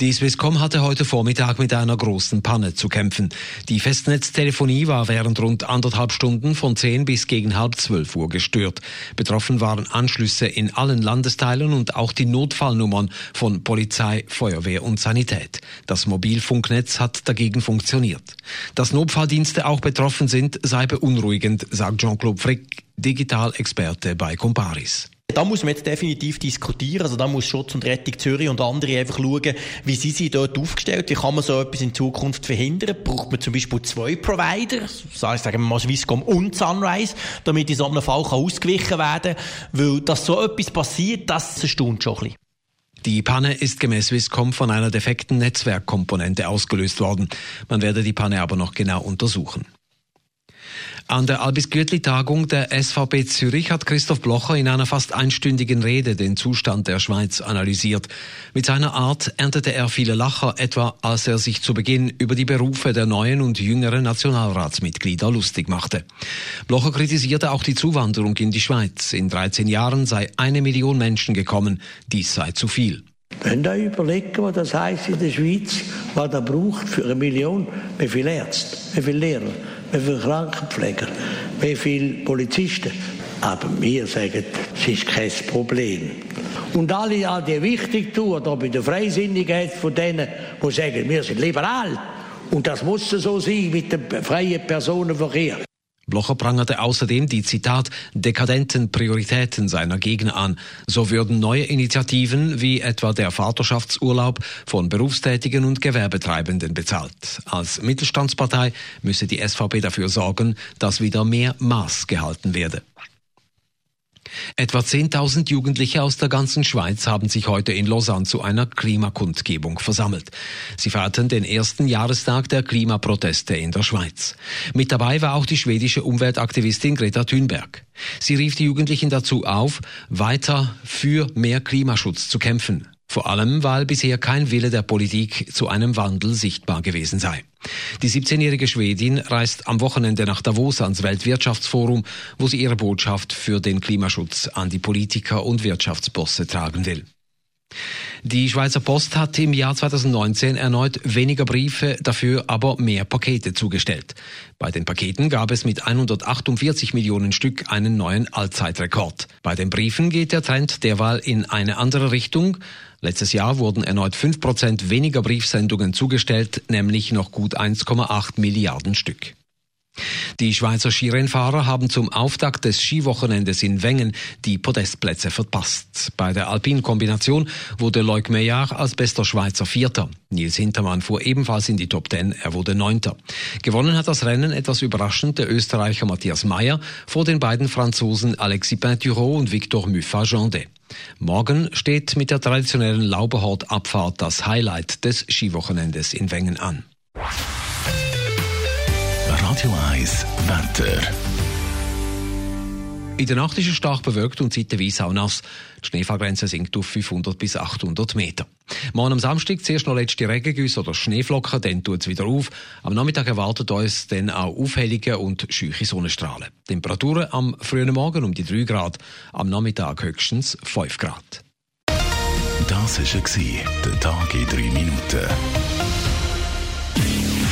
Die Swisscom hatte heute Vormittag mit einer großen Panne zu kämpfen. Die Festnetztelefonie war während rund anderthalb Stunden von 10 bis gegen halb zwölf Uhr gestört. Betroffen waren Anschlüsse in allen Landesteilen und auch die Notfallnummern von Polizei, Feuerwehr und Sanität. Das Mobilfunknetz hat dagegen funktioniert. Dass Notfalldienste auch betroffen sind, sei beunruhigend, sagt Jean-Claude Frick, Digitalexperte bei Comparis. Da muss man jetzt definitiv diskutieren. Also da muss Schutz und Rettung Zürich und andere einfach schauen, wie sie sich dort aufgestellt. Wie kann man so etwas in Zukunft verhindern? Braucht man zum Beispiel zwei Provider, sagen wir mal Swisscom und Sunrise, damit in so einem Fall ausgewichen werden kann. Weil, dass so etwas passiert, das erstaunt schon ein bisschen. Die Panne ist gemäß Swisscom von einer defekten Netzwerkkomponente ausgelöst worden. Man werde die Panne aber noch genau untersuchen. An der Albis Gürtli-Tagung der SVP Zürich hat Christoph Blocher in einer fast einstündigen Rede den Zustand der Schweiz analysiert. Mit seiner Art erntete er viele Lacher, etwa als er sich zu Beginn über die Berufe der neuen und jüngeren Nationalratsmitglieder lustig machte. Blocher kritisierte auch die Zuwanderung in die Schweiz. In 13 Jahren sei eine Million Menschen gekommen. Dies sei zu viel. Wenn da überlegen, was das heißt in der Schweiz, was er braucht für eine Million, wie viele Ärzte, wie viele Lehrer, wie viele Krankenpfleger, wie viele Polizisten. Aber wir sagen, es ist kein Problem. Und alle, all die wichtig tun, da bei der Freisinnigkeit von denen, die sagen, wir sind liberal. Und das muss so sein mit dem freien Personenverkehr. Blocher prangerte außerdem die Zitat dekadenten Prioritäten seiner Gegner an. So würden neue Initiativen wie etwa der Vaterschaftsurlaub von Berufstätigen und Gewerbetreibenden bezahlt. Als Mittelstandspartei müsse die SVP dafür sorgen, dass wieder mehr Maß gehalten werde. Etwa 10.000 Jugendliche aus der ganzen Schweiz haben sich heute in Lausanne zu einer Klimakundgebung versammelt. Sie feierten den ersten Jahrestag der Klimaproteste in der Schweiz. Mit dabei war auch die schwedische Umweltaktivistin Greta Thunberg. Sie rief die Jugendlichen dazu auf, weiter für mehr Klimaschutz zu kämpfen. Vor allem, weil bisher kein Wille der Politik zu einem Wandel sichtbar gewesen sei. Die 17-jährige Schwedin reist am Wochenende nach Davos ans Weltwirtschaftsforum, wo sie ihre Botschaft für den Klimaschutz an die Politiker und Wirtschaftsbosse tragen will. Die Schweizer Post hat im Jahr 2019 erneut weniger Briefe, dafür aber mehr Pakete zugestellt. Bei den Paketen gab es mit 148 Millionen Stück einen neuen Allzeitrekord. Bei den Briefen geht der Trend derweil in eine andere Richtung. Letztes Jahr wurden erneut 5% weniger Briefsendungen zugestellt, nämlich noch gut 1,8 Milliarden Stück. Die Schweizer Skirennfahrer haben zum Auftakt des Skiwochenendes in Wengen die Podestplätze verpasst. Bei der Alpin-Kombination wurde Leuk Meillard als bester Schweizer Vierter. Nils Hintermann fuhr ebenfalls in die Top Ten, er wurde Neunter. Gewonnen hat das Rennen etwas überraschend der Österreicher Matthias Meyer vor den beiden Franzosen Alexis Pinturault und Victor Muffat-Gendet. Morgen steht mit der traditionellen Lauberhort-Abfahrt das Highlight des Skiwochenendes in Wengen an. Radio 1 Wetter. In der Nacht ist es stark bewölkt und zeitweise auch nass. Die Schneefallgrenze sinkt auf 500 bis 800 Meter. Morgen am Samstag zuerst noch letzte Regengüsse oder Schneeflocken, dann tut es wieder auf. Am Nachmittag erwartet uns dann auch Aufhellungen und scheuche Sonnenstrahlen. Temperaturen am frühen Morgen um die 3 Grad, am Nachmittag höchstens 5 Grad. Das war der Tag in 3 Minuten.